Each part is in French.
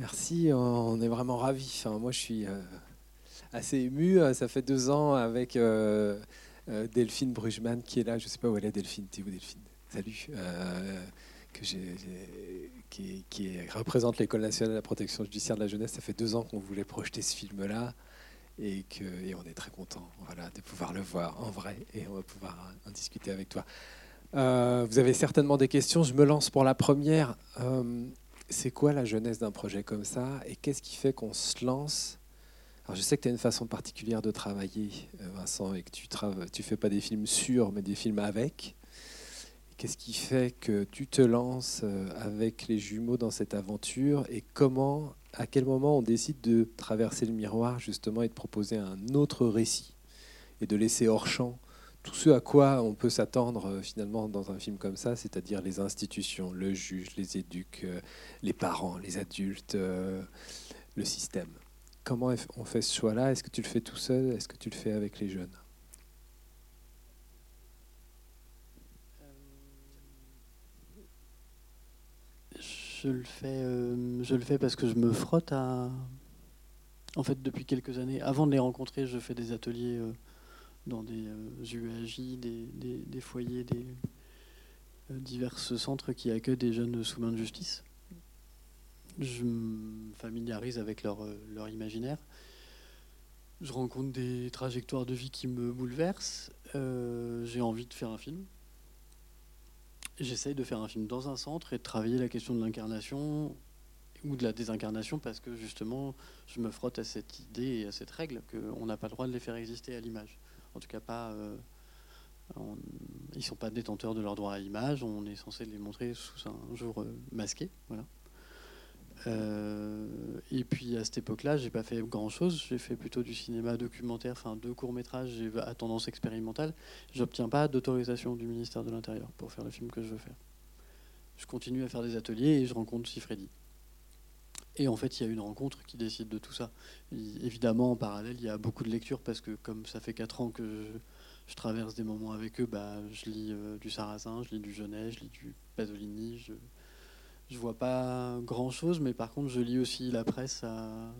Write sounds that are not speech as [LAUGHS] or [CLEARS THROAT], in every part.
Merci, on est vraiment ravis. Moi, je suis euh, assez ému. Ça fait deux ans avec euh, euh, Delphine Brugman qui est là. Je ne sais pas où elle est, Delphine. T'es où, Delphine? Salut. qui, représente l'École nationale de la protection judiciaire de la jeunesse. Ça fait deux ans qu'on voulait projeter ce film-là et, on est très content de pouvoir le voir en vrai et on va pouvoir en discuter avec toi. Vous avez certainement des questions. Je me lance pour la première. C'est quoi la jeunesse d'un projet comme ça et qu'est-ce qui fait qu'on se lance? Alors je sais que tu as une façon particulière de travailler, euh, Vincent, et que tu ne tu fais pas des films sur, mais des films avec. Qu'est-ce qui fait que tu te lances avec les jumeaux dans cette aventure et comment, à quel moment on décide de traverser le miroir justement et de proposer un autre récit et de laisser hors champ tout ce à quoi on peut s'attendre euh, finalement dans un film comme ça, c'est-à-dire les institutions, le juge, les éduques, euh, les parents, les adultes, euh, le système. Comment on fait ce choix-là? Est-ce que tu le fais tout seul? Est-ce que tu le fais avec les jeunes? Je le fais, je le fais parce que je me frotte à. En fait, depuis quelques années, avant de les rencontrer, je fais des ateliers dans des UAJ, euh, des, foyers, des euh, divers centres qui accueillent des jeunes sous main de justice. Je me familiarise avec euh, leur imaginaire. Je rencontre des trajectoires de vie qui me bouleversent. J'ai envie de faire un film. J'essaye de faire un film dans un centre et de travailler la question de l'incarnation ou de la désincarnation parce que justement je me frotte à cette idée et à cette règle qu'on n'a pas le droit de les faire exister à l'image en tout cas pas. Euh, ils sont pas détenteurs de leur droit à l'image. On est censé les montrer sous un jour euh, masqué, voilà. Euh, et puis à cette époque-là, j'ai pas fait grand-chose. J'ai fait plutôt du cinéma documentaire, enfin deux courts métrages à tendance expérimentale. J'obtiens pas d'autorisation du ministère de l'Intérieur pour faire le film que je veux faire. Je continue à faire des ateliers et je rencontre Sifredi. Et en fait, il y a une rencontre qui décide de tout ça. évidemment, en parallèle, il y a beaucoup de lectures parce que comme ça fait 4 ans que je, traverse des moments avec eux, bah, je lis euh, du Sarrazin, je lis du Genet, je lis du Pasolini. Je ne vois pas grand-chose, mais par contre, je lis aussi la presse à,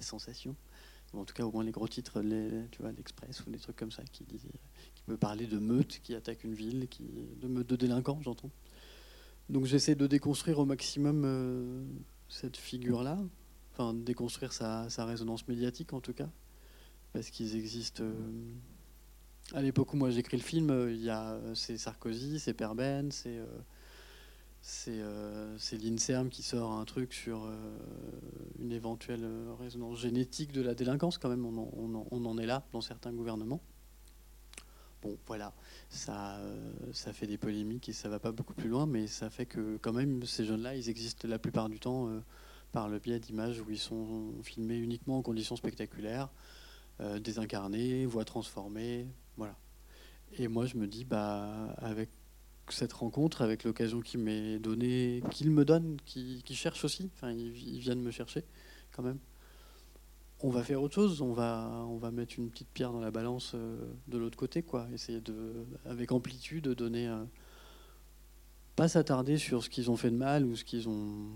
sensation. en tout cas, au moins les gros titres, tu vois, l'Express ou des trucs comme ça qui, qui peut parler de meutes qui attaquent une ville, qui, de meutes de délinquants, j'entends. Donc j'essaie de déconstruire au maximum euh, cette figure-là, enfin déconstruire sa, résonance médiatique en tout cas, parce qu'ils existent. Euh, à l'époque où moi j'écris le film, euh, il y a euh, c'est Sarkozy, c'est Perben, c'est c'est l'INSERM qui sort un truc sur une éventuelle résonance génétique de la délinquance, quand même, on en, est là dans certains gouvernements. Bon, voilà, ça, ça fait des polémiques et ça va pas beaucoup plus loin, mais ça fait que quand même ces jeunes-là, ils existent la plupart du temps euh, par le biais d'images où ils sont filmés uniquement en conditions spectaculaires, euh, désincarnés, voix transformées, voilà. Et moi, je me dis, bah, avec cette rencontre, avec l'occasion qu'il m'est donnée, qu'il me donne, qui, cherche aussi, enfin, ils viennent me chercher quand même on va faire autre chose, on va, mettre une petite pierre dans la balance euh, de l'autre côté, quoi. Essayer de, avec amplitude, de donner. Euh, pas s'attarder sur ce qu'ils ont fait de mal ou ce qu'ils ont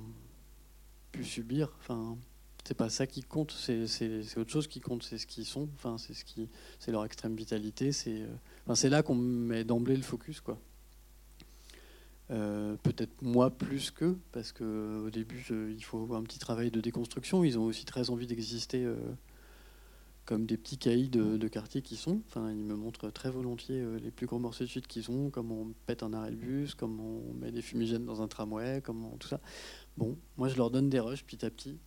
pu subir. Enfin, c'est pas ça qui compte, c'est autre chose qui compte, c'est ce qu'ils sont. Enfin, c'est leur extrême vitalité. C'est, euh, c'est là qu'on met d'emblée le focus, quoi. Euh, peut-être moi plus qu'eux, parce qu'au début, il faut un petit travail de déconstruction. Ils ont aussi très envie d'exister euh, comme des petits caïds de, quartier qui sont. Enfin, ils me montrent très volontiers euh, les plus gros morceaux de suite qu'ils ont, comment on pète un arrêt de bus, comment on met des fumigènes dans un tramway, comment tout ça. Bon, moi, je leur donne des rushs petit à petit.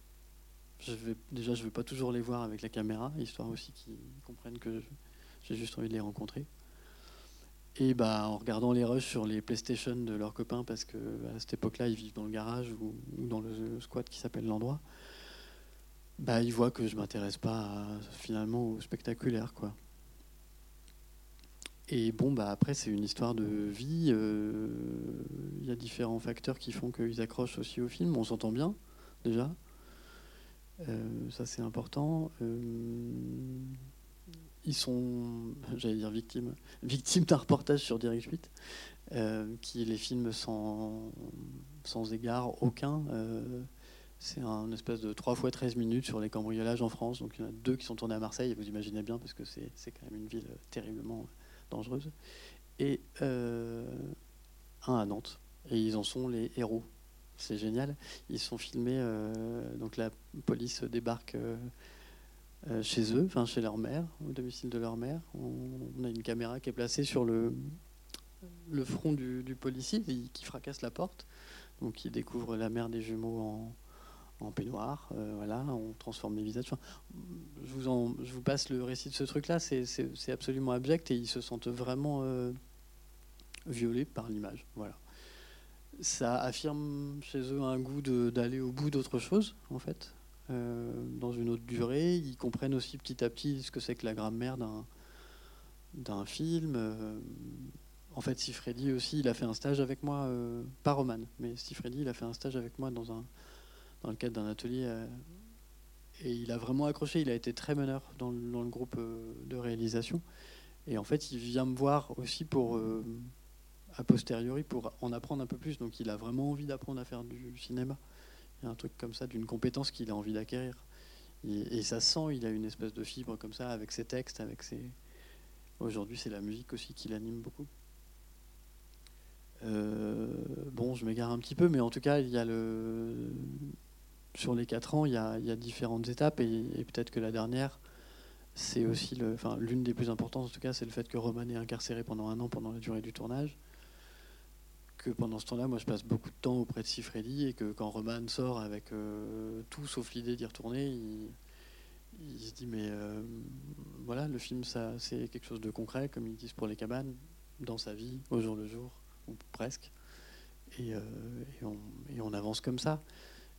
Je vais, déjà, je ne veux pas toujours les voir avec la caméra, histoire aussi qu'ils comprennent que j'ai juste envie de les rencontrer. Et bah, en regardant les rushs sur les PlayStation de leurs copains, parce qu'à cette époque-là, ils vivent dans le garage ou, dans le squat qui s'appelle l'endroit, bah, ils voient que je m'intéresse pas finalement au spectaculaire. Quoi. Et bon, bah, après, c'est une histoire de vie. Euh, il y a différents facteurs qui font qu'ils accrochent aussi au film. On s'entend bien, déjà. Euh, ça, c'est important. Euh, ils sont, j'allais dire victimes, victimes d'un reportage sur Direct 8, euh, qui les filme sans, sans égard aucun, euh, C'est un espèce de 3 fois 13 minutes sur les cambriolages en France. Donc il y en a deux qui sont tournés à Marseille, vous imaginez bien, parce que c'est quand même une ville terriblement dangereuse. Et euh, un à Nantes. Et ils en sont les héros. C'est génial. Ils sont filmés, donc la police débarque chez eux, enfin chez leur mère, au domicile de leur mère. On, a une caméra qui est placée sur le, le front du, policier qui fracasse la porte. Donc il découvre la mère des jumeaux en, en peignoir, euh, voilà, on transforme les visages. je, vous je vous passe le récit de ce truc-là, c'est absolument abject et ils se sentent vraiment euh, violés par l'image. Voilà. Ça affirme chez eux un goût d'aller au bout d'autre chose, en fait, euh, dans une autre durée. Ils comprennent aussi petit à petit ce que c'est que la grammaire d'un film. en fait, Sifredi aussi, il a fait un stage avec moi, pas Roman, mais Sifredi, il a fait un stage avec moi dans un dans le cadre d'un atelier. Euh, et il a vraiment accroché, il a été très meneur dans le, groupe euh, de réalisation. Et en fait, il vient me voir aussi pour, euh, a posteriori, pour en apprendre un peu plus. Donc il a vraiment envie d'apprendre à faire du cinéma. Il y a un truc comme ça, d'une compétence qu'il a envie d'acquérir. Et, ça sent, il a une espèce de fibre comme ça, avec ses textes, avec ses... Aujourd'hui, c'est la musique aussi qui l'anime beaucoup. bon, je m'égare un petit peu, mais en tout cas, il y a le sur les quatre ans, il y a, différentes étapes et, peut-être que la dernière, c'est aussi le, enfin, l'une des plus importantes en tout cas, c'est le fait que Roman est incarcéré pendant un an pendant la durée du tournage. Que pendant ce temps-là, moi, je passe beaucoup de temps auprès de Sifredi et que quand Roman sort avec euh, tout sauf l'idée d'y retourner, il, se dit mais euh, voilà, le film, ça, c'est quelque chose de concret, comme ils disent pour les cabanes, dans sa vie, au jour le jour, ou presque. Et, euh, on, avance comme ça.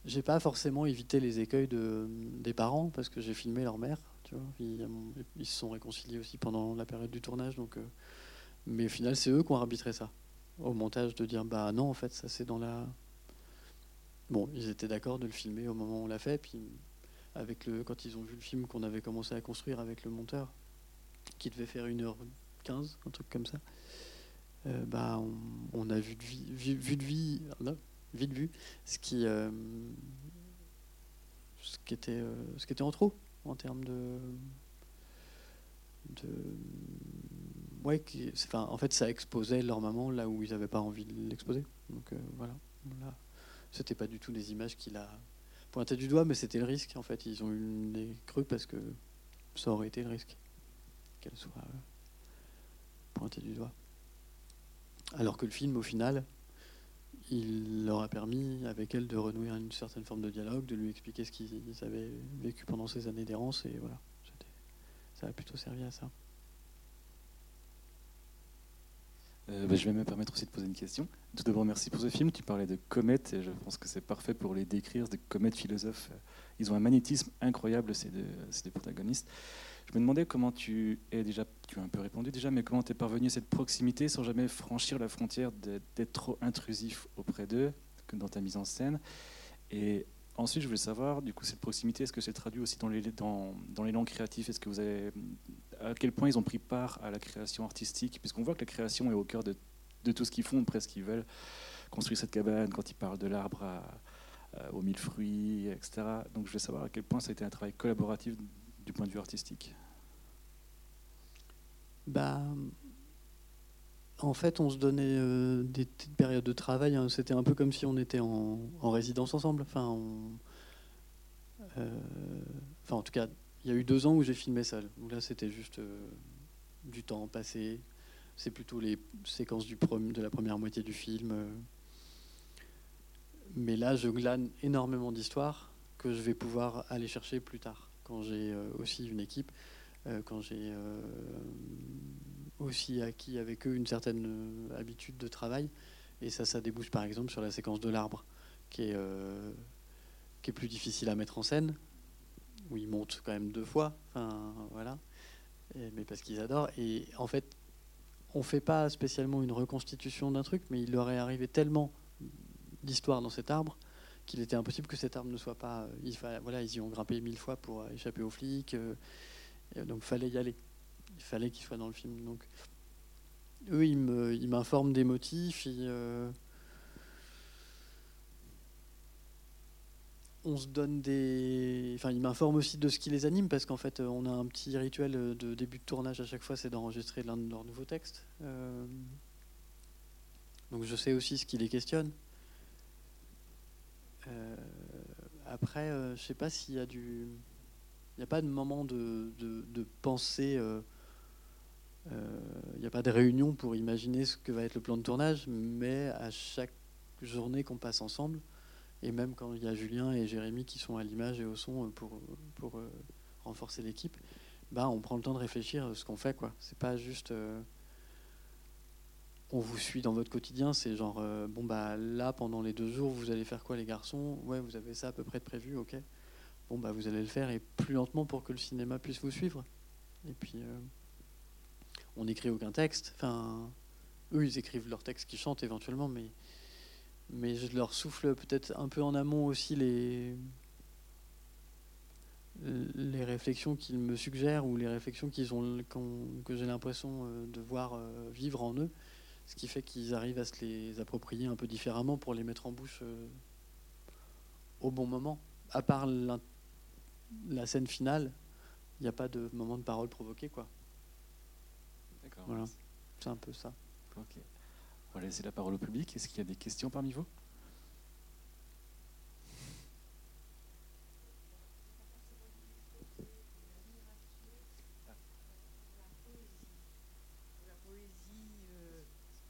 J'ai pas forcément évité les écueils de, des parents parce que j'ai filmé leur mère. Tu vois. Ils, se sont réconciliés aussi pendant la période du tournage. Donc, mais au final, c'est eux qui ont arbitré ça au montage de dire bah non, en fait, ça c'est dans la. Bon, ils étaient d'accord de le filmer au moment où on l'a fait. Puis avec le, quand ils ont vu le film qu'on avait commencé à construire avec le monteur, qui devait faire 1h15, un truc comme ça, euh, bah on, a vu de vie, vu de vie, vite vu, ce qui, euh, ce qui, était, euh, ce qui était en trop en termes de ouais, en fait, ça exposait leur maman là où ils n'avaient pas envie de l'exposer. Donc euh, voilà. Là, c'était pas du tout des images qu'il a pointées du doigt, mais c'était le risque. En fait, ils ont eu des cru parce que ça aurait été le risque qu'elle soit pointée du doigt. Alors que le film, au final, il leur a permis, avec elle, de renouer une certaine forme de dialogue, de lui expliquer ce qu'ils avaient vécu pendant ces années d'errance, et voilà, ça a plutôt servi à ça. Euh, bah, je vais me permettre aussi de poser une question. Tout d'abord, merci pour ce film. Tu parlais de comètes, et je pense que c'est parfait pour les décrire, des comètes philosophes. Ils ont un magnétisme incroyable, ces deux, protagonistes. Je me demandais comment tu es déjà, tu as un peu répondu déjà, mais comment tu es parvenu à cette proximité sans jamais franchir la frontière d'être trop intrusif auprès d'eux dans ta mise en scène. Et ensuite, je voulais savoir, du coup, cette proximité, est-ce que c'est traduit aussi dans les, dans, dans les langues créatives Est-ce que vous avez, à quel point ils ont pris part à la création artistique Puisqu'on voit que la création est au cœur de, tout ce qu'ils font, presque qu'ils veulent construire cette cabane, quand ils parlent de l'arbre aux mille fruits, etc. Donc je voulais savoir à quel point ça a été un travail collaboratif du point de vue artistique bah, En fait, on se donnait euh, des périodes de travail. Hein. C'était un peu comme si on était en, résidence ensemble. Enfin, euh, enfin, en tout cas, il y a eu deux ans où j'ai filmé seul. là, c'était juste euh, du temps passé. C'est plutôt les séquences de la première moitié du film. Mais là, je glane énormément d'histoires que je vais pouvoir aller chercher plus tard quand j'ai euh, aussi une équipe, euh, quand j'ai euh, aussi acquis avec eux une certaine habitude de travail. Et ça, ça débouche par exemple sur la séquence de l'arbre, qui est plus difficile à mettre en scène, où ils montent quand même deux fois. Enfin, voilà. mais parce qu'ils adorent. Et en fait, on fait pas spécialement une reconstitution d'un truc, mais il leur est arrivé tellement d'histoires dans cet arbre qu'il était impossible que cette arme ne soit pas. Euh, il voilà, ils y ont grimpé mille fois pour euh, échapper aux flics, euh, donc fallait y aller. Il fallait qu'ils soient dans le film. Donc eux, ils m'informent des motifs. On se donne des. Enfin, il m'informe aussi de ce qui les anime parce qu'en fait, on a un petit rituel de début de tournage à chaque fois, c'est d'enregistrer l'un de leurs nouveaux textes. Euh, donc, je sais aussi ce qui les questionne. Euh, après, euh, je sais pas s'il y a du. Il n'y a pas de moment de, de, pensée. Il n'y a pas de réunion pour imaginer ce que va être le plan de tournage, mais à chaque journée qu'on passe ensemble, et même quand il y a Julien et Jérémy qui sont à l'image et au son pour, pour euh, renforcer l'équipe, bah, on prend le temps de réfléchir à ce qu'on fait. quoi. C'est pas juste euh, on vous suit dans votre quotidien, c'est genre euh, bon bah là pendant les deux jours vous allez faire quoi les garçons? Ouais vous avez ça à peu près de prévu, ok. Bon bah vous allez le faire et plus lentement pour que le cinéma puisse vous suivre. Et puis on n'écrit aucun texte. Enfin eux ils écrivent leurs textes qu'ils chantent éventuellement, mais mais je leur souffle peut-être un peu en amont aussi les, les réflexions qu'ils me suggèrent ou les réflexions qu'ils ont, que j'ai l'impression euh, de voir euh, vivre en eux, ce qui fait qu'ils arrivent à se les approprier un peu différemment pour les mettre en bouche euh, au bon moment. À part la scène finale, il n'y a pas de moment de parole provoqué, quoi. D'accord. Voilà, c'est un peu ça. On va laisser la parole au public. Est-ce qu'il y a des questions parmi vous?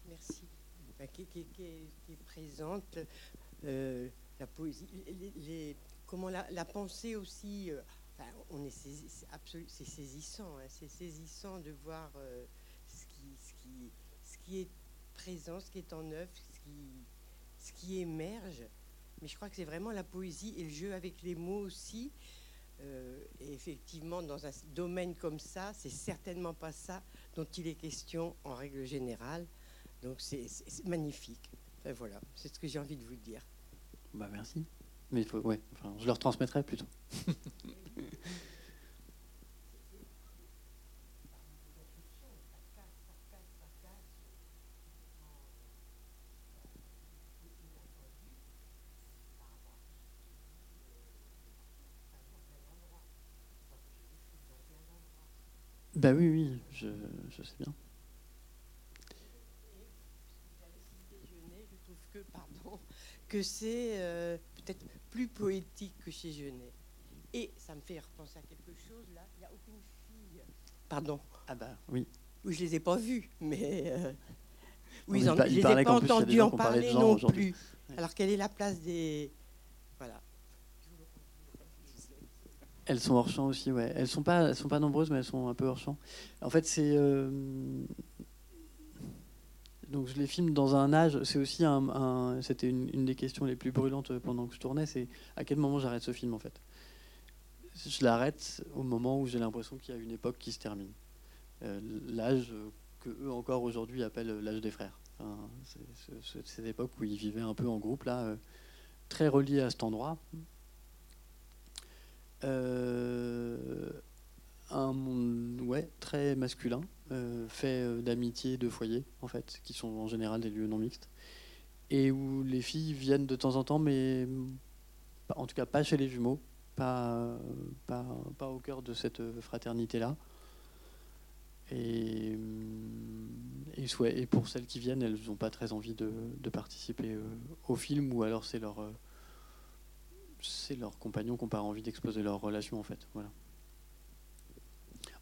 Merci. Qui, est présente, euh, la poésie, comment la, pensée aussi. Euh, on est c'est saisissant, hein, c'est saisissant de voir euh, ce, qui, ce, qui, ce qui est présence qui est en œuvre, ce qui, ce qui émerge. Mais je crois que c'est vraiment la poésie et le jeu avec les mots aussi. Euh, et effectivement, dans un domaine comme ça, c'est certainement pas ça dont il est question en règle générale. Donc c'est magnifique. voilà, c'est ce que j'ai envie de vous dire. Bah merci. Mais il faut, ouais, enfin, je leur transmettrai plutôt. [LAUGHS] Bah oui, oui, je, je sais bien. Je trouve que, pardon, que c'est euh, peut-être plus poétique que chez Genet. Et ça me fait repenser à quelque chose, là. Il n'y a aucune fille. Pardon. Ah bah oui. Oui, je les ai pas vues, mais. Euh, oui, ils je les ai pas entendus en parler non plus. Alors, quelle est la place des. Voilà. Elles sont hors champ aussi, ouais. Elles sont pas, elles sont pas nombreuses, mais elles sont un peu hors champ. En fait, c'est euh, donc je les filme dans un âge. C'est aussi un, c'était une, des questions les plus brûlantes pendant que je tournais. C'est à quel moment j'arrête ce film en fait? Je l'arrête au moment où j'ai l'impression qu'il y a une époque qui se termine. Euh, l'âge que eux encore aujourd'hui appellent l'âge des frères. c'est cette époque où ils vivaient un peu en groupe là, euh, très reliés à cet endroit. Euh, un monde ouais, très masculin, euh, fait euh, d'amitié, de foyer, en fait, qui sont en général des lieux non mixtes, et où les filles viennent de temps en temps, mais en tout cas pas chez les jumeaux, pas, pas, pas au cœur de cette fraternité-là. Et, et, et, pour celles qui viennent, elles n'ont pas très envie de, de participer au film, ou alors c'est leur c'est leurs compagnons qui n'ont pas envie d'exposer leur relation en fait. Voilà.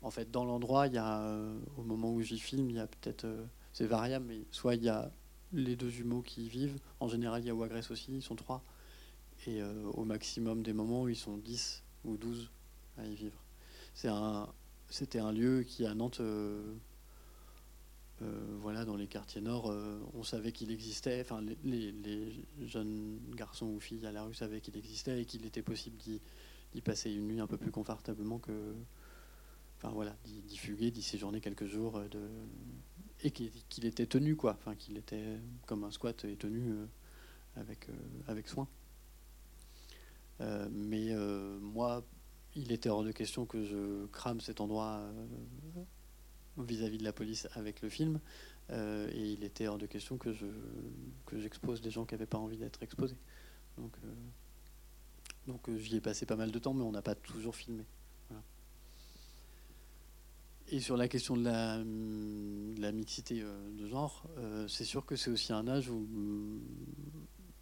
En fait, dans l'endroit, il y a, euh, au moment où j'y filme, il y a peut-être, euh, c'est variable, mais soit il y a les deux jumeaux qui y vivent. En général, il y a Wagress aussi, ils sont trois. Et euh, au maximum des moments ils sont 10 ou 12 à y vivre. C'était un lieu qui à Nantes voilà, dans les quartiers nord, euh, on savait qu'il existait. Enfin, les, jeunes garçons ou filles à la rue savaient qu'il existait et qu'il était possible d'y passer une nuit un peu plus confortablement que, enfin voilà, d'y fuguer, d'y séjourner quelques jours, euh, de, et qu'il était tenu quoi, enfin qu'il était comme un squat et tenu avec soin. mais moi, il était hors de question que je crame cet endroit vis-à-vis de la police avec le film. Euh, et il était hors de question que je que j'expose des gens qui n'avaient pas envie d'être exposés. Donc, euh, Donc euh, j'y ai passé pas mal de temps, mais on n'a pas toujours filmé. Et sur la question de la, hum, la mixité de genre, c'est sûr que c'est aussi un âge où, hum,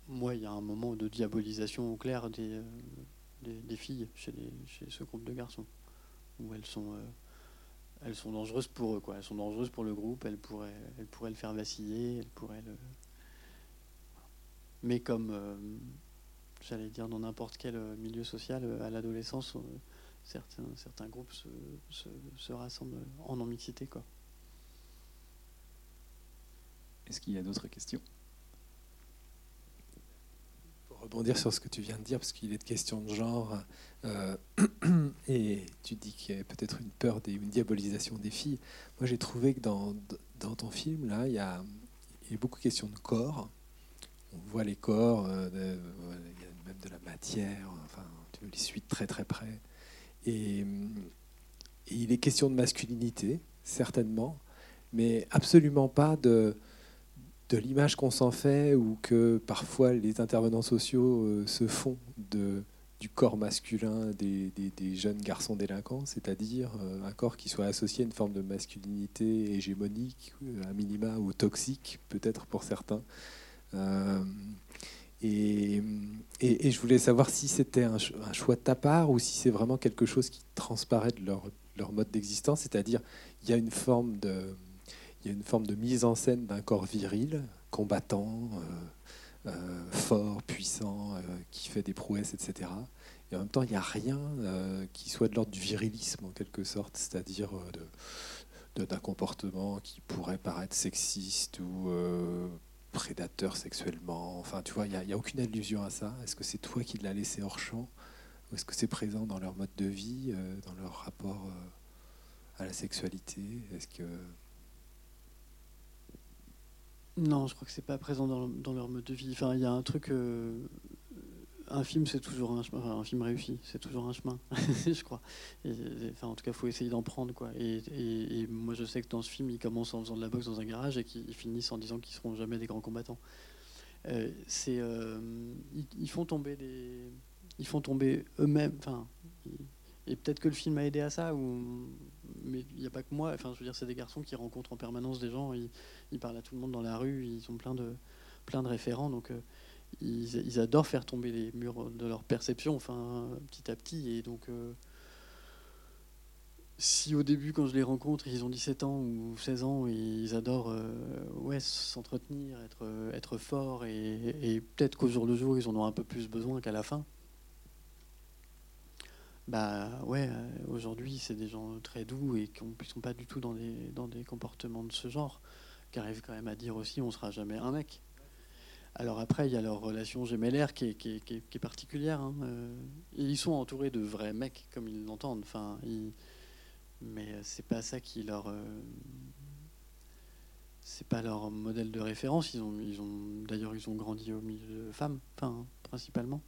moi, il y a un moment de diabolisation au clair des, des, filles chez, chez, ce groupe de garçons, où elles sont, elles sont dangereuses pour eux, quoi. Elles sont dangereuses pour le groupe, elles pourraient, elles pourraient le faire vaciller, elles pourraient le... Mais comme j'allais dire, dans n'importe quel euh, milieu social, euh, à l'adolescence, euh, certains, certains groupes se, se, rassemblent en non-mixité. Est-ce qu'il y a d'autres questions? Rebondir sur ce que tu viens de dire, parce qu'il est de question de genre, [CLEARS THROAT] et tu dis qu'il y a peut-être une peur, des, une diabolisation des filles. Moi, j'ai trouvé que dans, dans ton film, là, il y a, il y a beaucoup de questions de corps. On voit les corps, de, même de la matière, enfin, tu les suis très très près. Et, il est question de masculinité, certainement, mais absolument pas de, de l'image qu'on s'en fait ou que parfois les intervenants sociaux euh, se font du corps masculin des, jeunes garçons délinquants, c'est-à-dire euh, un corps qui soit associé à une forme de masculinité hégémonique, à minima, ou toxique, peut-être pour certains. Euh, et, et, je voulais savoir si c'était un, choix de ta part ou si c'est vraiment quelque chose qui transparaît de leur, leur mode d'existence, c'est-à-dire il y a une forme de, il y a une forme de mise en scène d'un corps viril, combattant, euh, euh, fort, puissant, euh, qui fait des prouesses, etc. Et en même temps, il n'y a rien qui soit de l'ordre du virilisme en quelque sorte, c'est-à-dire d'un comportement qui pourrait paraître sexiste ou prédateurs sexuellement. Enfin, tu vois, il n'y a, aucune allusion à ça. Est-ce que c'est toi qui l'as laissé hors champ? Ou est-ce que c'est présent dans leur mode de vie, dans leur rapport à la sexualité? Est-ce que... Non, je crois que c'est pas présent dans, leur mode de vie. Enfin, il y a un truc... Euh, un film, c'est toujours un chemin. un film réussi, c'est toujours un chemin, [LAUGHS] je crois. enfin, en tout cas, faut essayer d'en prendre, quoi. Et, moi, je sais que dans ce film, ils commencent en faisant de la boxe dans un garage et qu'ils finissent en disant qu'ils seront jamais des grands combattants. Euh, c'est, euh, ils, font tomber des, ils font tomber eux-mêmes. Enfin, et peut-être que le film a aidé à ça, ou, mais il n'y a pas que moi. Enfin, je veux dire, c'est des garçons qui rencontrent en permanence des gens. Ils, ils, parlent à tout le monde dans la rue. Ils ont plein de, plein de référents. Donc euh, ils, adorent faire tomber les murs de leur perception, enfin, petit à petit. Et donc, euh, si au début, quand je les rencontre, ils ont 17 ans ou 16 ans, et ils adorent euh, ouais, s'entretenir, être, être forts, et, peut-être qu'au jour le jour, ils en ont un peu plus besoin qu'à la fin. Bah ouais, euh, aujourd'hui, c'est des gens très doux et qui ne sont pas du tout dans des, dans des comportements de ce genre, qui arrivent quand même à dire aussi on sera jamais un mec. Alors après, il y a leur relation gémellaire qui est, qui est, particulière. Hein. Euh, ils sont entourés de vrais mecs, comme ils l'entendent. Enfin, Mais c'est pas ça qui leur. Euh, c'est pas leur modèle de référence. Ils ont, ils ont... D'ailleurs, ils ont grandi au milieu de femmes, enfin, principalement.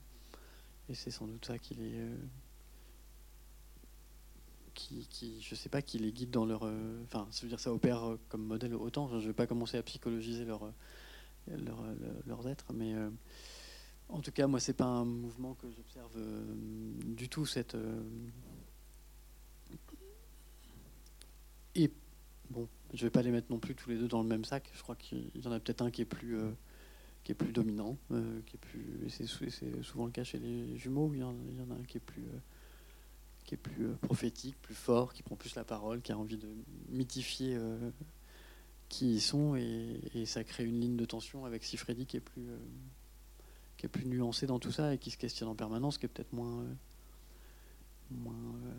Et c'est sans doute ça qui les. Euh, qui, qui, sais pas, qui les guide dans leur. Enfin, ça veut dire ça opère comme modèle autant. Je ne vais pas commencer à psychologiser leur leur, leurs êtres. Mais euh, en tout cas, moi, c'est pas un mouvement que j'observe euh, du tout. Cette euh, et bon, je vais pas les mettre non plus tous les deux dans le même sac. Je crois qu'il y en a peut-être un qui est plus qui est plus dominant, qui est plus. C'est souvent le cas chez les jumeaux. Il y, en, a un qui est plus qui est plus prophétique, plus fort, qui prend plus la parole, qui a envie de mythifier qui y sont et, ça crée une ligne de tension avec Sifredi qui est plus euh, qui est plus nuancé dans tout ça et qui se questionne en permanence, qui est peut-être moins euh, moins euh,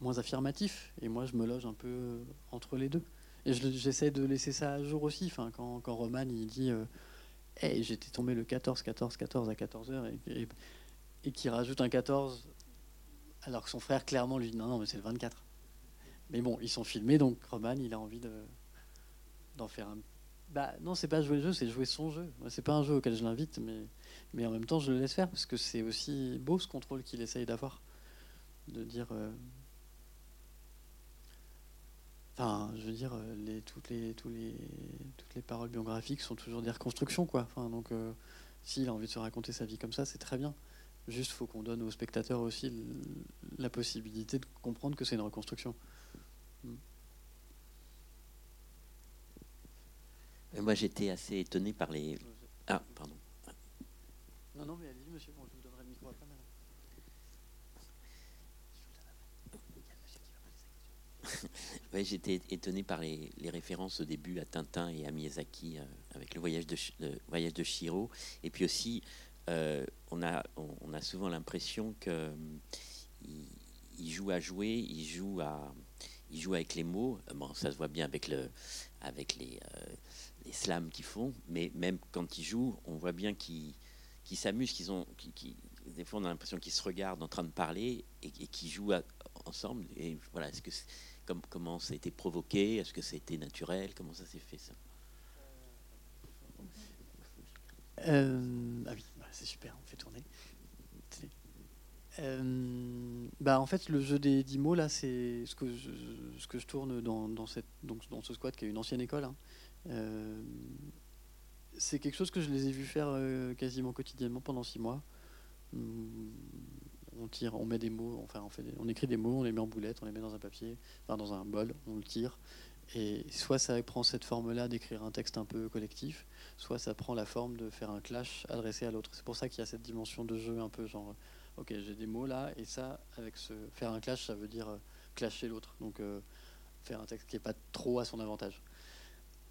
moins affirmatif. Et moi, je me loge un peu entre les deux. Et j'essaie de laisser ça à jour aussi. Enfin, quand, quand Roman il dit hey, j'étais tombé le 14, 14, 14 à 14 heures et, qui rajoute un 14 alors que son frère clairement lui dit non, non, mais c'est le 24. Mais bon, ils sont filmés, donc Roman, il a envie de, d'en faire un. Bah non, c'est pas jouer le jeu, c'est jouer son jeu. C'est pas un jeu auquel je l'invite, mais, mais en même temps, je le laisse faire parce que c'est aussi beau ce contrôle qu'il essaye d'avoir. De dire. Euh, enfin, je veux dire, les, toutes, les, tous les, toutes les paroles biographiques sont toujours des reconstructions, quoi. Donc, euh, S'il a envie de se raconter sa vie comme ça, c'est très bien. Juste, faut qu'on donne aux spectateurs aussi la possibilité de comprendre que c'est une reconstruction. Moi, j'étais assez étonné par les. Ah, pardon. Non, non, mais allez-y, monsieur. Bon, je vous donnerai le micro après. [LAUGHS] ouais, j'étais étonné par les, les, références au début à Tintin et à Miyazaki euh, avec le voyage de, le voyage de Shiro. Et puis aussi, euh, on, a, on, a souvent l'impression qu'il il joue à jouer, il joue, à, il joue avec les mots. Bon, ça se voit bien avec, le, avec les, euh, les slams qu'ils font, mais même quand ils jouent, on voit bien qu'ils qu s'amusent, qu'ils ont, des fois on a l'impression qu'ils se regardent en train de parler et, et qu'ils jouent à, ensemble. Et voilà, est-ce que comme, comment ça a été provoqué? Est-ce que ça a été naturel? Comment ça s'est fait ça? Euh, Ah oui, c'est super, on fait tourner. Euh, bah en fait, le jeu des 10 mots, là, c'est ce que je, ce que je tourne dans, dans, cette, donc, dans ce squat qui est une ancienne école. Hein. Euh, c'est quelque chose que je les ai vus faire euh, quasiment quotidiennement pendant 6 mois. Hum, on tire, on met des mots, enfin on, fait on écrit des mots, on les met en boulette, on les met dans un papier, enfin dans un bol, on le tire. Et soit ça prend cette forme-là d'écrire un texte un peu collectif, soit ça prend la forme de faire un clash adressé à l'autre. C'est pour ça qu'il y a cette dimension de jeu un peu genre, ok, j'ai des mots là, et ça, avec ce faire un clash, ça veut dire euh, clasher l'autre. Donc euh, faire un texte qui n'est pas trop à son avantage.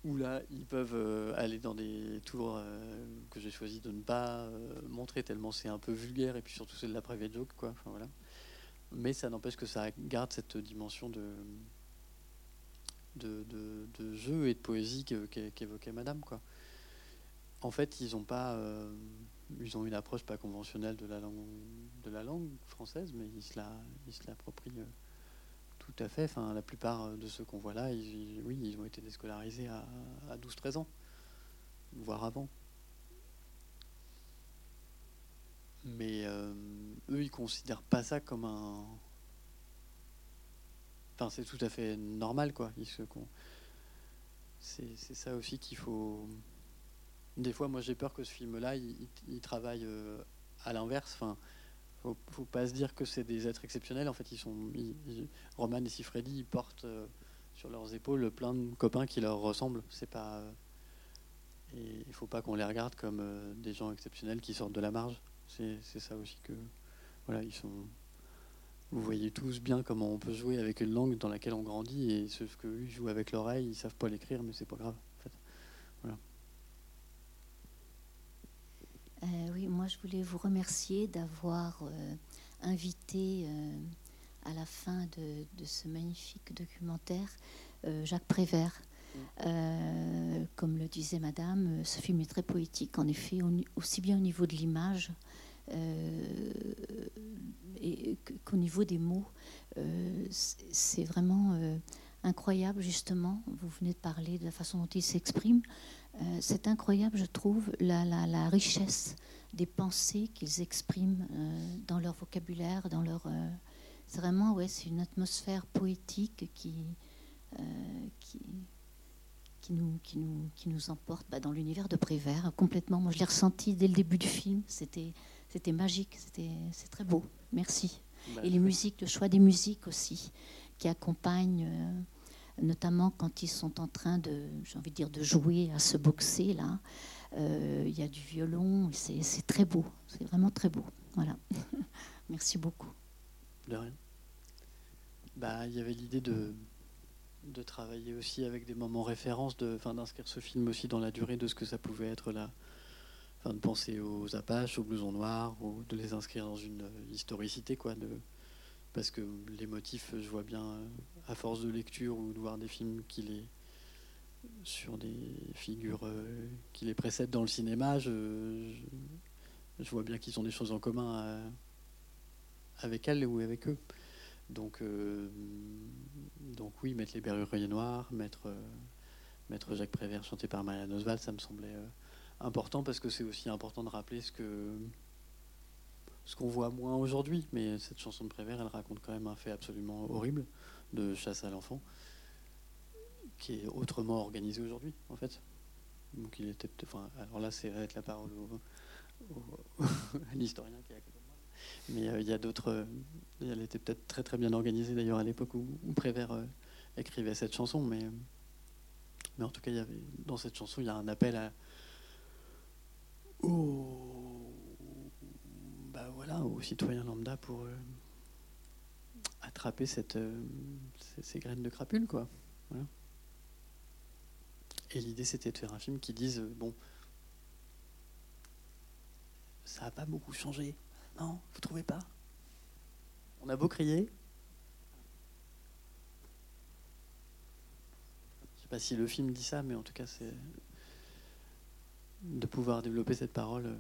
Ou là, ils peuvent euh, aller dans des tours euh, que j'ai choisi de ne pas euh, montrer tellement c'est un peu vulgaire et puis surtout c'est de la private joke quoi. Voilà. Mais ça n'empêche que ça garde cette dimension de de, de, et de poésie qu'évoquait Madame quoi. En fait, ils ont pas ont une approche pas conventionnelle de la langue française, mais ils se la l'approprient tout à fait. La plupart de ceux qu'on voit là, oui, ils ont été déscolarisés à, à 12-13 ans, voire avant. Mais euh, eux, ils considèrent pas ça comme un. Enfin, c'est tout à fait normal, quoi. C'est ça aussi qu'il faut. Des fois, moi, j'ai peur que ce film-là, il, il, travaille euh, à l'inverse. Enfin, faut, faut pas se dire que c'est des êtres exceptionnels. En fait, ils sont, Roman et Sifredi, portent euh, sur leurs épaules plein de copains qui leur ressemblent. C'est pas, euh, et il faut pas qu'on les regarde comme des gens exceptionnels qui sortent de la marge. C'est ça aussi que, voilà, ils sont. Vous voyez tous bien comment on peut jouer avec une langue dans laquelle on grandit et ce que jouent avec l'oreille, ils savent pas l'écrire, mais c'est pas grave. En fait. Voilà. Euh, oui, moi je voulais vous remercier d'avoir euh, invité euh, à la fin de, de, ce magnifique documentaire Jacques Prévert. comme le disait Madame, ce film est très poétique, en effet, aussi bien au niveau de l'image qu'au niveau des mots. C'est vraiment incroyable, justement. Vous venez de parler de la façon dont il s'exprime. Euh, c'est incroyable, je trouve, la, richesse des pensées qu'ils expriment euh, dans leur vocabulaire, dans leur. Euh, c'est vraiment, ouais, c'est une atmosphère poétique qui, qui, qui, nous, qui, nous, qui nous emporte bah, dans l'univers de Prévert complètement. Moi, je l'ai ressenti dès le début du film. C'était, c'était magique, c'était, c'est très beau. Merci. Bah, Et les musiques, le choix des musiques aussi, qui accompagnent notamment quand ils sont en train de, j'ai envie de dire, de jouer à se boxer là. Euh, il y a du violon, c'est très beau, c'est vraiment très beau. Voilà. [LAUGHS] Merci beaucoup. De rien. Bah, il y avait l'idée de, de travailler aussi avec des moments références, de, d'inscrire ce film aussi dans la durée de ce que ça pouvait être là. De penser aux Apaches, aux blousons noirs, ou de les inscrire dans une historicité, quoi, parce que les motifs, je vois bien, euh, à force de lecture ou de voir des films qui les sur des figures euh, qui les précèdent dans le cinéma, je, vois bien qu'ils ont des choses en commun avec elles ou avec eux. Donc, euh, donc oui, mettre les Berruriers Noirs, mettre, euh, mettre Jacques Prévert chanté par Marianne Oswald, ça me semblait euh, important parce que c'est aussi important de rappeler ce que ce qu'on voit moins aujourd'hui. Mais cette chanson de Prévert, elle raconte quand même un fait absolument horrible de chasse à l'enfant, qui est autrement organisé aujourd'hui, en fait. Donc il était, enfin, alors là, c'est avec la parole au, [LAUGHS] à l'historien qui est à côté de moi. Mais euh, il y a d'autres. euh, elle était peut-être très très bien organisée d'ailleurs à l'époque où, Prévert euh, écrivait cette chanson, mais, mais en tout cas, dans cette chanson, il y a un appel à, au, bah voilà, aux citoyens lambda pour euh, attraper cette, euh, ces, graines de crapule, quoi. Et l'idée, c'était de faire un film qui dise euh, bon, ça n'a pas beaucoup changé, non Vous trouvez pas? On a beau crier. Je sais pas si le film dit ça, mais en tout cas, c'est de pouvoir développer cette parole euh,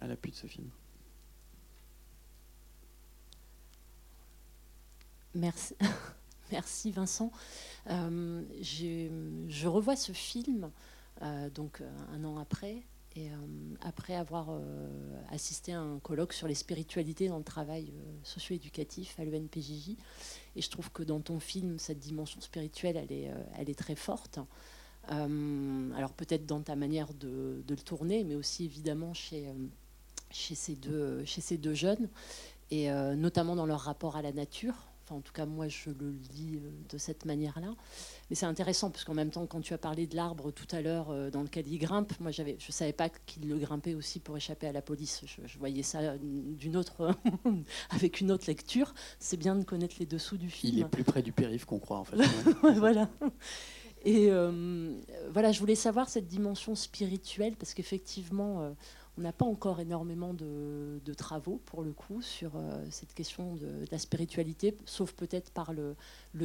à l'appui de ce film. Merci, [LAUGHS] Merci Vincent. Euh, je revois ce film euh, donc un an après, et après avoir assisté à un colloque sur les spiritualités dans le travail socio-éducatif à l'ENPJJ. Et je trouve que dans ton film, cette dimension spirituelle, elle est très forte. Euh, alors peut-être dans ta manière de, de le tourner, mais aussi évidemment chez, euh, chez, ces, deux, chez ces deux jeunes, et euh, notamment dans leur rapport à la nature. Enfin, en tout cas, moi, je le lis de cette manière-là. Mais c'est intéressant, parce qu'en même temps, quand tu as parlé de l'arbre tout à l'heure dans lequel il grimpe, moi, je ne savais pas qu'il le grimpait aussi pour échapper à la police. Je, je voyais ça d'une autre, [LAUGHS] avec une autre lecture. C'est bien de connaître les dessous du film. Il est plus près du périph' qu'on croit, en fait. [LAUGHS] Voilà. Et euh, voilà, je voulais savoir cette dimension spirituelle, parce qu'effectivement, euh, on n'a pas encore énormément de, travaux, pour le coup, sur euh, cette question de, la spiritualité, sauf peut-être par le,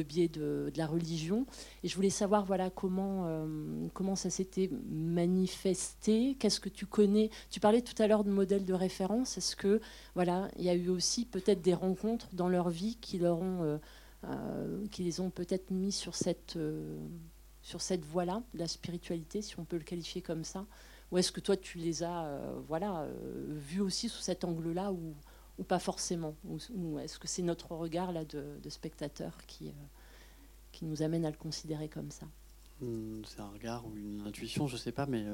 biais de, de la religion. Et je voulais savoir voilà, comment, comment ça s'était manifesté, qu'est-ce que tu connais? Tu parlais tout à l'heure de modèles de référence. Est-ce que voilà, il y a eu aussi peut-être des rencontres dans leur vie qui leur ont... qui les ont peut-être mis sur cette, sur cette voie-là, la spiritualité, si on peut le qualifier comme ça Ou est-ce que toi, tu les as euh, voilà, euh, vus aussi sous cet angle-là ou, pas forcément Ou, est-ce que c'est notre regard là, de, spectateur qui, euh, qui nous amène à le considérer comme ça? Hmm, C'est un regard ou une intuition, je sais pas, mais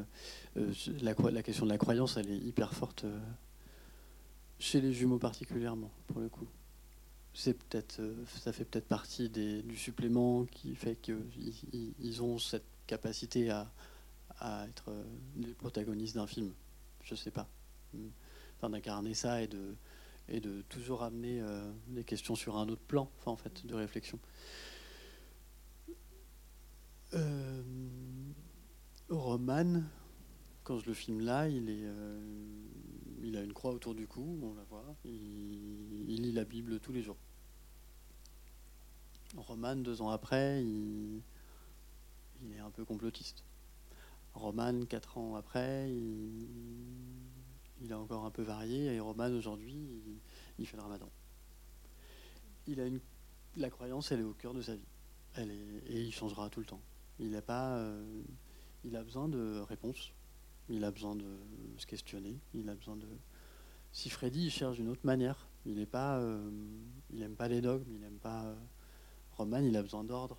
la, question de la croyance, elle est hyper forte chez les jumeaux particulièrement, pour le coup. C'est peut-être, euh, ça fait peut-être partie des, du supplément qui fait qu'ils ils- ils ont cette capacité à, à être euh, les protagonistes d'un film. Je sais pas. Enfin, d'incarner ça et de, et de toujours amener euh, des questions sur un autre plan, enfin, en fait, de réflexion. Roman, quand je le filme là, il, est, il a une croix autour du cou, on la voit. Il, lit la Bible tous les jours. Roman, deux ans après, il, est un peu complotiste. Roman, quatre ans après, il, il a encore un peu varié. Et Roman, aujourd'hui, il, fait le ramadan. Il a une, la croyance, elle est au cœur de sa vie. Elle est, et il changera tout le temps. Il a pas, euh, il a besoin de réponses. Il a besoin de se questionner. Il a besoin de. Si Freddy il cherche d'une autre manière, il pas, euh, pas les dogmes, il aime pas. euh, Roman, il a besoin d'ordre.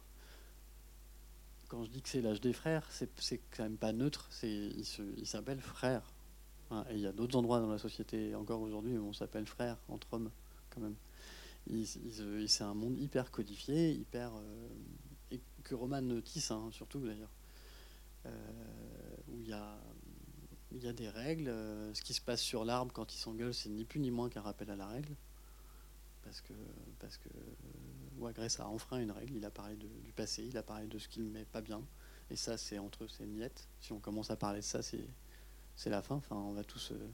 Quand je dis que c'est l'âge des frères, c'est quand même pas neutre. Il s'appelle frère. Hein, et il y a d'autres endroits dans la société encore aujourd'hui où on s'appelle frère entre hommes quand même. C'est un monde hyper codifié, hyper euh, et que Roman tisse hein, surtout d'ailleurs, où il y a, il y a des règles. euh, ce qui se passe sur l'arbre quand il s'engueule, c'est ni plus ni moins qu'un rappel à la règle. Parce que, parce que Wagress a enfreint une règle, il a parlé du passé, il a parlé de ce qu'il ne met pas bien. Et ça, c'est entre eux, c'est niette. Si on commence à parler de ça, c'est, la fin. Enfin, on va tous euh,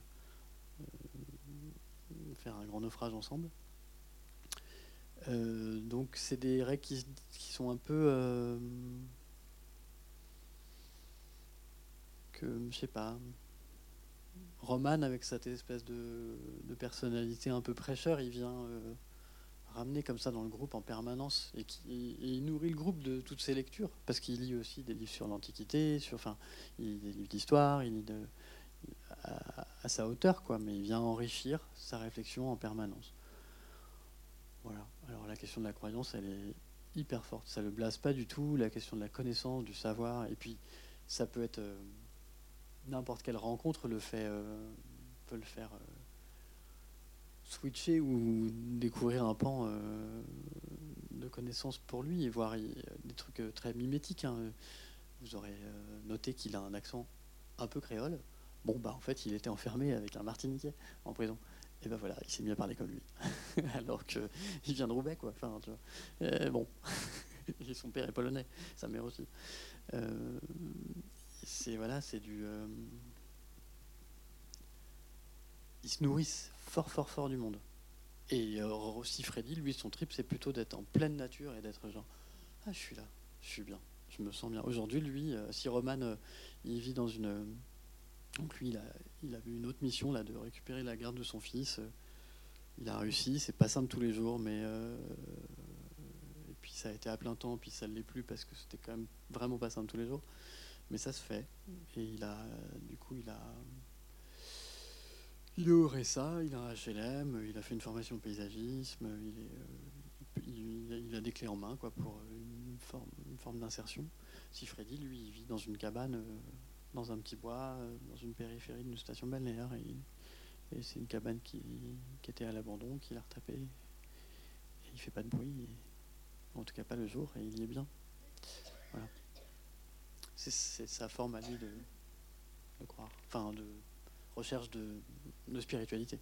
euh, faire un grand naufrage ensemble. Euh, donc c'est des règles qui, qui sont un peu euh, que je sais pas Roman avec cette espèce de, personnalité un peu prêcheur il vient euh, ramener comme ça dans le groupe en permanence et, qui, il nourrit le groupe de toutes ses lectures parce qu'il lit aussi des livres sur l'antiquité sur enfin il lit des livres d'histoire il lit de, à, à sa hauteur quoi mais il vient enrichir sa réflexion en permanence voilà. Alors la question de la croyance, elle est hyper forte. Ça le blase pas du tout. La question de la connaissance, du savoir, et puis ça peut être euh, n'importe quelle rencontre le fait euh, peut le faire euh, switcher ou découvrir un pan euh, de connaissances pour lui et voir des trucs très mimétiques. hein. Vous aurez noté qu'il a un accent un peu créole. Bon, bah en fait, il était enfermé avec un Martiniquais en prison. Et ben voilà, il s'est mis à parler comme lui. [LAUGHS] Alors qu'il vient de Roubaix, quoi. Enfin, bon. [LAUGHS] Son père est polonais, sa mère aussi. C'est voilà, c'est du. euh, ils se nourrissent fort, fort, fort du monde. Et euh, aussi Freddy, lui, son trip, c'est plutôt d'être en pleine nature et d'être genre, ah, je suis là, je suis bien, je me sens bien. Aujourd'hui, lui, euh, si Roman, il vit dans une, donc lui, il a, il a eu une autre mission là de récupérer la garde de son fils. Il a réussi, c'est pas simple tous les jours, mais et puis ça a été à plein temps, puis ça ne l'est plus parce que c'était quand même vraiment pas simple tous les jours. Mais ça se fait. Et il a, du coup, il a, il est au RSA, il a un HLM, il a fait une formation de paysagisme, il, est, euh, il, a des clés en main quoi, pour une forme, une forme d'insertion. Si Freddy, lui, il vit dans une cabane, euh, dans un petit bois, euh, dans une périphérie d'une station balnéaire, et, et c'est une cabane qui, qui était à l'abandon, qu'il a retapé. Et il fait pas de bruit, et- en tout cas pas le jour, et il y est bien. Voilà. C'est- sa forme à lui de, croire, enfin de recherche de, spiritualité.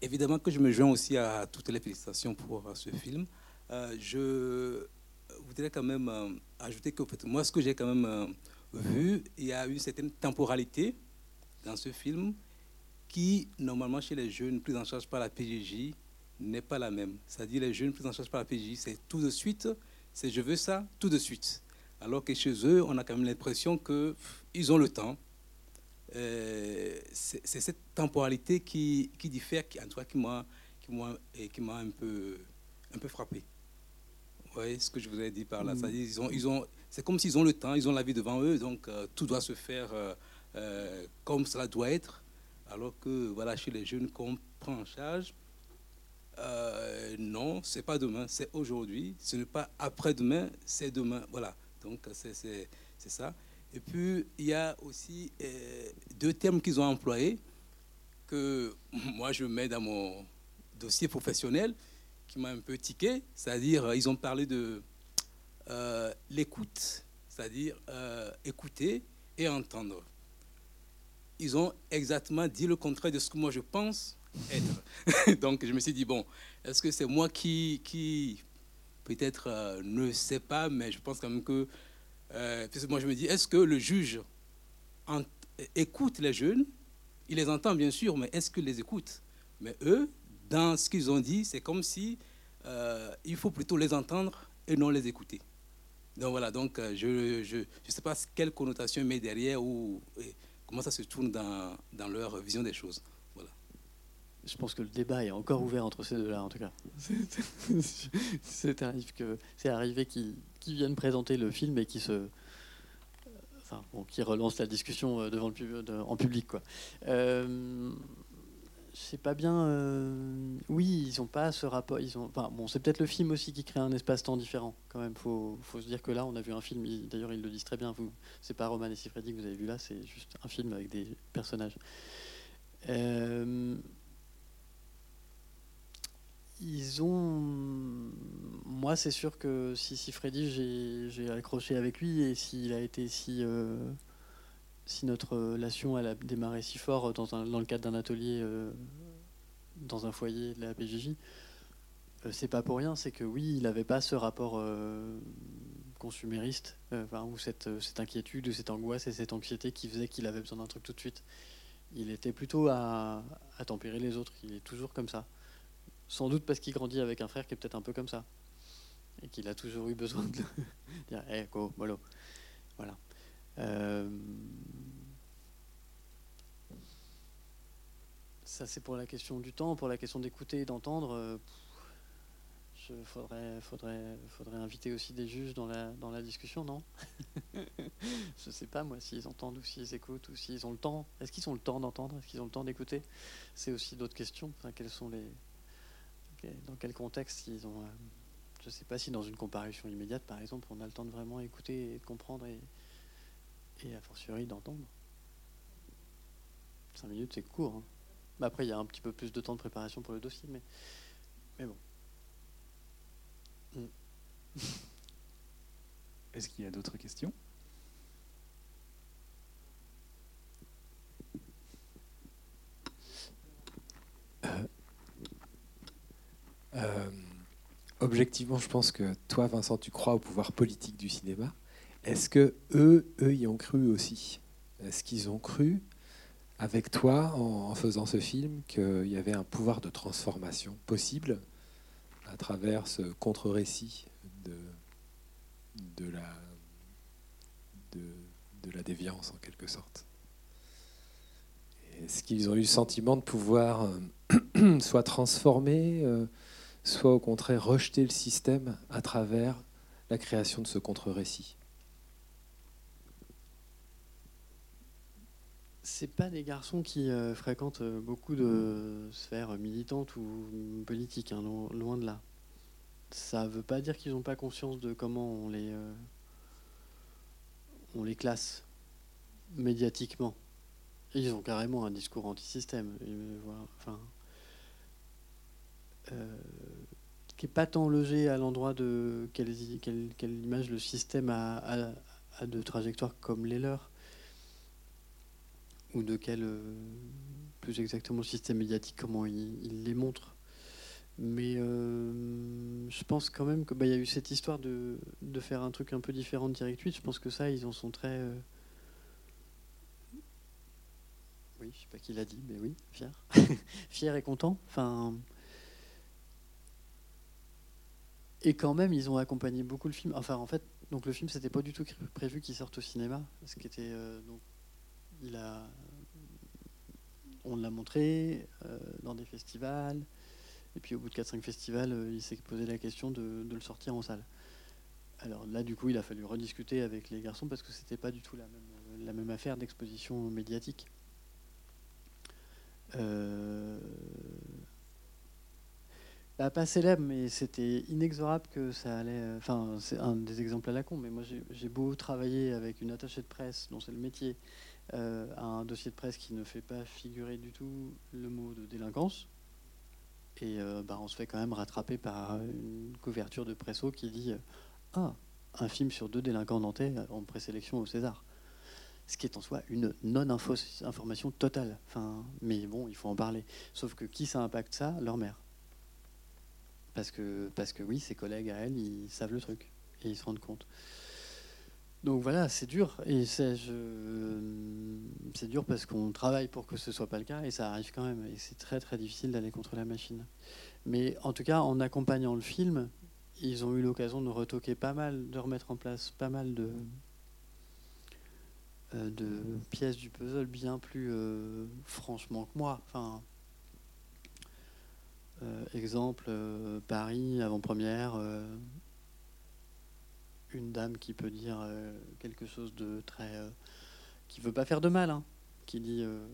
Évidemment que je me joins aussi à toutes les félicitations pour euh, ce film. Euh, je voudrais quand même euh, ajouter que moi, ce que j'ai quand même vu, il y a une certaine temporalité dans ce film qui, normalement, chez les jeunes pris en charge par la PJJ, n'est pas la même. C'est-à-dire les jeunes pris en charge par la PJJ, c'est tout de suite, c'est je veux ça tout de suite. Alors que chez eux, on a quand même l'impression qu'ils ont le temps. Euh, c'est cette temporalité qui, qui diffère, qui, en tout cas, qui m'a un peu, un peu frappé. Vous voyez ce que je vous ai dit par là? Mm. C'est-à-dire, ils ont, ils ont, c'est comme s'ils ont le temps, ils ont la vie devant eux, donc euh, tout doit se faire euh, comme cela doit être. Alors que voilà, chez les jeunes qu'on prend en charge, euh, non, c'est pas demain, c'est aujourd'hui. Ce n'est pas après-demain, c'est demain. Voilà. Donc c'est ça. Et puis il y a aussi euh, deux termes qu'ils ont employés que [LAUGHS] moi je mets dans mon dossier professionnel qui m'a un peu tiqué. C'est-à-dire ils ont parlé de euh, l'écoute, c'est-à-dire euh, écouter et entendre. Ils ont exactement dit le contraire de ce que moi je pense être. [LAUGHS] Donc je me suis dit, bon, est-ce que c'est moi qui, qui peut-être euh, ne sais pas, mais je pense quand même que, euh, parce que moi je me dis, est-ce que le juge écoute les jeunes? Il les entend bien sûr, mais est-ce qu'il les écoute? Mais eux, dans ce qu'ils ont dit, c'est comme si euh, il faut plutôt les entendre et non les écouter. Donc voilà, donc euh, je ne je, je sais pas quelle connotation met derrière ou comment ça se tourne dans, dans leur vision des choses. Voilà. Je pense que le débat est encore ouvert entre ces deux-là, en tout cas. [LAUGHS] C'est arrivé que c'est arrivé qu'ils viennent présenter le film et qui se, enfin, bon, qui relance la discussion euh, devant le pub- de- en public, quoi. Euh, sais pas bien. euh, oui, ils ont pas ce rapport. Ils ont. Enfin, bon, c'est peut-être le film aussi qui crée un espace-temps différent. Quand même, faut, faut se dire que là, on a vu un film. D'ailleurs, ils le disent très bien. Vous, c'est pas Roman et Sifredi que vous avez vu là. C'est juste un film avec des personnages. Euh, ils ont. Moi, c'est sûr que si, si Freddy, j'ai- j'ai accroché avec lui et s'il a été si. euh, si notre relation a démarré si fort dans, un- dans le cadre d'un atelier euh, dans un foyer de la PJJ, euh, c'est pas pour rien. C'est que oui, il n'avait pas ce rapport euh, consumériste, euh, ou cette, euh, inquiétude, ou cette angoisse et cette anxiété qui faisait qu'il avait besoin d'un truc tout de suite. Il était plutôt à, tempérer les autres. Il est toujours comme ça. Sans doute parce qu'il grandit avec un frère qui est peut-être un peu comme ça. Et qu'il a toujours eu besoin de [LAUGHS] dire Hé, go, mollo. Voilà. Euh, Ça, c'est pour la question du temps. Pour la question d'écouter et d'entendre, euh, il faudrait, faudrait, faudrait inviter aussi des juges dans la, dans la discussion, non? [LAUGHS] Je sais pas, moi, s'ils entendent ou s'ils écoutent ou s'ils ont le temps. Est-ce qu'ils ont le temps d'entendre? Est-ce qu'ils ont le temps d'écouter? C'est aussi d'autres questions. Quels sont les dans quel contexte ils ont. je ne sais pas si dans une comparution immédiate, par exemple, on a le temps de vraiment écouter et de comprendre et, et a fortiori d'entendre. Cinq minutes, c'est court. Hein. Mais après, il y a un petit peu plus de temps de préparation pour le dossier, mais, mais bon. Mm. [LAUGHS] Est-ce qu'il y a d'autres questions? Euh, euh, Objectivement, je pense que toi, Vincent, tu crois au pouvoir politique du cinéma. Est-ce que eux, y ont cru aussi? Est-ce qu'ils ont cru avec toi en, faisant ce film qu'il y avait un pouvoir de transformation possible à travers ce contre-récit de, de, la, de, la déviance en quelque sorte? Est-ce qu'ils ont eu le sentiment de pouvoir euh, [CLEARS THROAT] soit transformer, euh, soit au contraire rejeter le système à travers la création de ce contre-récit? C'est pas des garçons qui euh, fréquentent euh, beaucoup de sphères militantes ou politiques, hein, loin de là. Ça veut pas dire qu'ils n'ont pas conscience de comment on les, euh, on les classe médiatiquement. Ils ont carrément un discours anti-système, enfin, qui n'est pas tant logé à l'endroit de quelle, quelle, image le système a, a de trajectoire comme les leurs ou de quel, euh, plus exactement, système médiatique, comment il, les montre. Mais euh, je pense quand même qu'il bah, y a eu cette histoire de, de, faire un truc un peu différent de Direct 8. Je pense que ça, ils en sont très. Euh, oui, je sais pas qui l'a dit, mais oui, fier. [LAUGHS] fier et content. Enfin. Et quand même, ils ont accompagné beaucoup le film. Enfin, en fait, donc le film, c'était pas du tout prévu qu'il sorte au cinéma. Ce qui était. donc, on l'a montré euh, dans des festivals. Et puis au bout de 4-5 festivals, euh, il s'est posé la question de, le sortir en salle. Alors là, du coup, il a fallu rediscuter avec les garçons parce que c'était pas du tout la même, même affaire d'exposition médiatique. Euh, bah, pas célèbre, mais c'était inexorable que ça allait. Enfin, c'est un des exemples à la con, mais moi j'ai beau travailler avec une attachée de presse dont c'est le métier, euh, un dossier de presse qui ne fait pas figurer du tout le mot de délinquance. Et euh, bah, on se fait quand même rattraper par une couverture de Presso qui dit Ah, un film sur deux délinquants nantais en présélection au César. Ce qui est en soi une non-information totale. Mais bon, il faut en parler. Sauf que qui ça impacte ça? Leur mère. Parce que, parce que oui, ses collègues à elle, ils savent le truc. Et ils se rendent compte. Donc voilà, c'est dur. Et c'est dur parce qu'on travaille pour que ce soit pas le cas et ça arrive quand même. Et c'est très très difficile d'aller contre la machine. Mais en tout cas, en accompagnant le film, ils ont eu l'occasion de retoquer pas mal, de remettre en place pas mal de, euh, de pièces du puzzle bien plus euh, franchement que moi. Enfin, euh, exemple, Paris, avant-première une dame qui peut dire euh, quelque chose de très. Euh, qui veut pas faire de mal, hein, qui dit euh,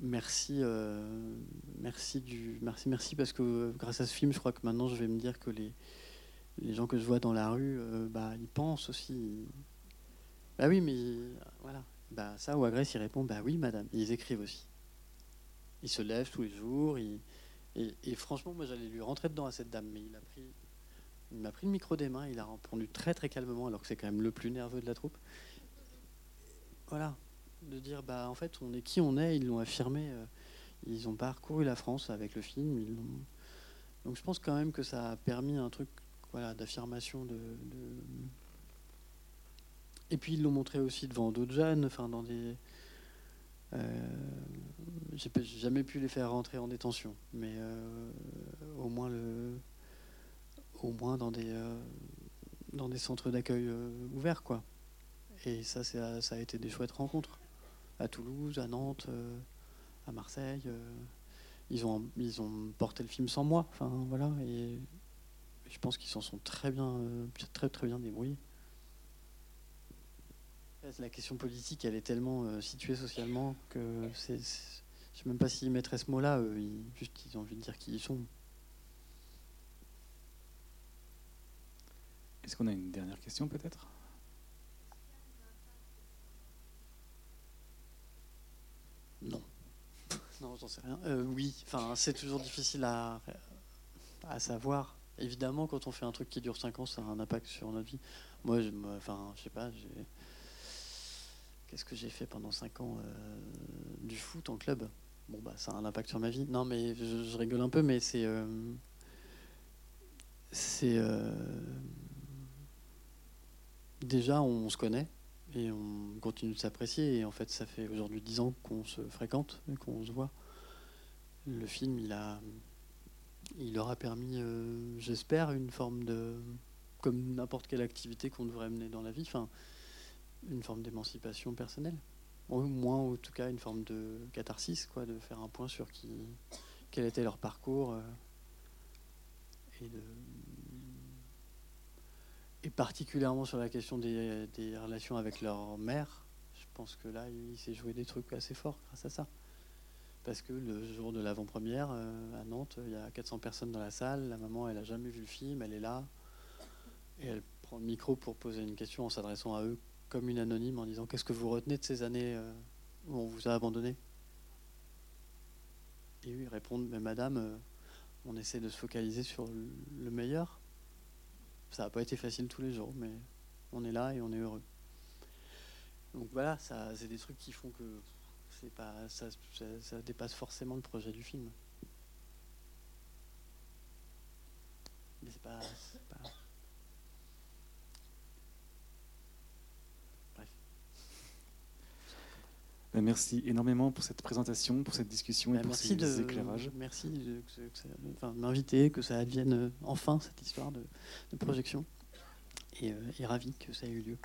merci, merci, du, merci, merci, parce que grâce à ce film, je crois que maintenant je vais me dire que les, les gens que je vois dans la rue, bah, ils pensent aussi. Bah oui, mais voilà. Bah, ça, ou Agresse, il répond Bah oui, madame. ils écrivent aussi. Ils se lèvent tous les jours. et, franchement, moi, j'allais lui rentrer dedans à cette dame, mais il a pris il m'a pris le micro des mains, il a répondu très très calmement, alors que c'est quand même le plus nerveux de la troupe. Voilà, de dire bah en fait on est qui on est, ils l'ont affirmé, euh, ils ont parcouru la France avec le film, donc je pense quand même que ça a permis un truc voilà d'affirmation de, et puis ils l'ont montré aussi devant d'autres jeunes, enfin dans des euh, j'ai jamais pu les faire rentrer en détention, mais euh, au moins le au moins dans des, euh, dans des centres d'accueil euh, ouverts. Quoi. Et ça, ça a été des chouettes rencontres. À Toulouse, à Nantes, euh, à Marseille. ils, ont, ils ont porté le film sans moi. Voilà, et je pense qu'ils s'en sont très bien, très, très bien débrouillés. La question politique, elle est tellement située socialement que Je sais même pas s'ils mettraient ce mot-là, juste ils ont envie de dire qui ils sont. Est-ce qu'on a une dernière question peut-être? Non. [LAUGHS] non, j'en sais rien. Euh, oui, enfin, c'est toujours difficile à, à savoir. Évidemment, quand on fait un truc qui dure 5 ans, ça a un impact sur notre vie. Moi, je, enfin, je sais pas, qu'est-ce que j'ai fait pendant 5 ans euh, Du foot en club? Bon, bah, ça a un impact sur ma vie. Non, mais je, je rigole un peu, mais c'est. euh, c'est. Déjà, on se connaît et on continue de s'apprécier. Et en fait, ça fait aujourd'hui 10 ans qu'on se fréquente qu'on se voit. Le film, il a, il leur a permis, euh, j'espère, une forme de, comme n'importe quelle activité qu'on devrait mener dans la vie, enfin, une forme d'émancipation personnelle. Au moins, en tout cas, une forme de catharsis, quoi, de faire un point sur qui, quel était leur parcours euh, et de, et particulièrement sur la question des, relations avec leur mère. Je pense que là, il s'est joué des trucs assez forts grâce à ça. Parce que le jour de l'avant-première, euh, à Nantes, il y a 400 personnes dans la salle. La maman, elle n'a jamais vu le film, elle est là. Et elle prend le micro pour poser une question en s'adressant à eux comme une anonyme, en disant Qu'est-ce que vous retenez de ces années euh, où on vous a abandonné? Et eux, ils répondent Mais madame, euh, on essaie de se focaliser sur le meilleur. Ça n'a pas été facile tous les jours, mais on est là et on est heureux. Donc voilà, c'est des trucs qui font que c'est pas, ça, dépasse forcément le projet du film. Mais c'est pas- Bref. Ben, Merci énormément pour cette présentation, pour cette discussion et Bah, pour merci ces de éclairages. merci de, m'inviter, que ça advienne euh, enfin cette histoire de, projection. Et, euh, et ravi que ça ait eu lieu.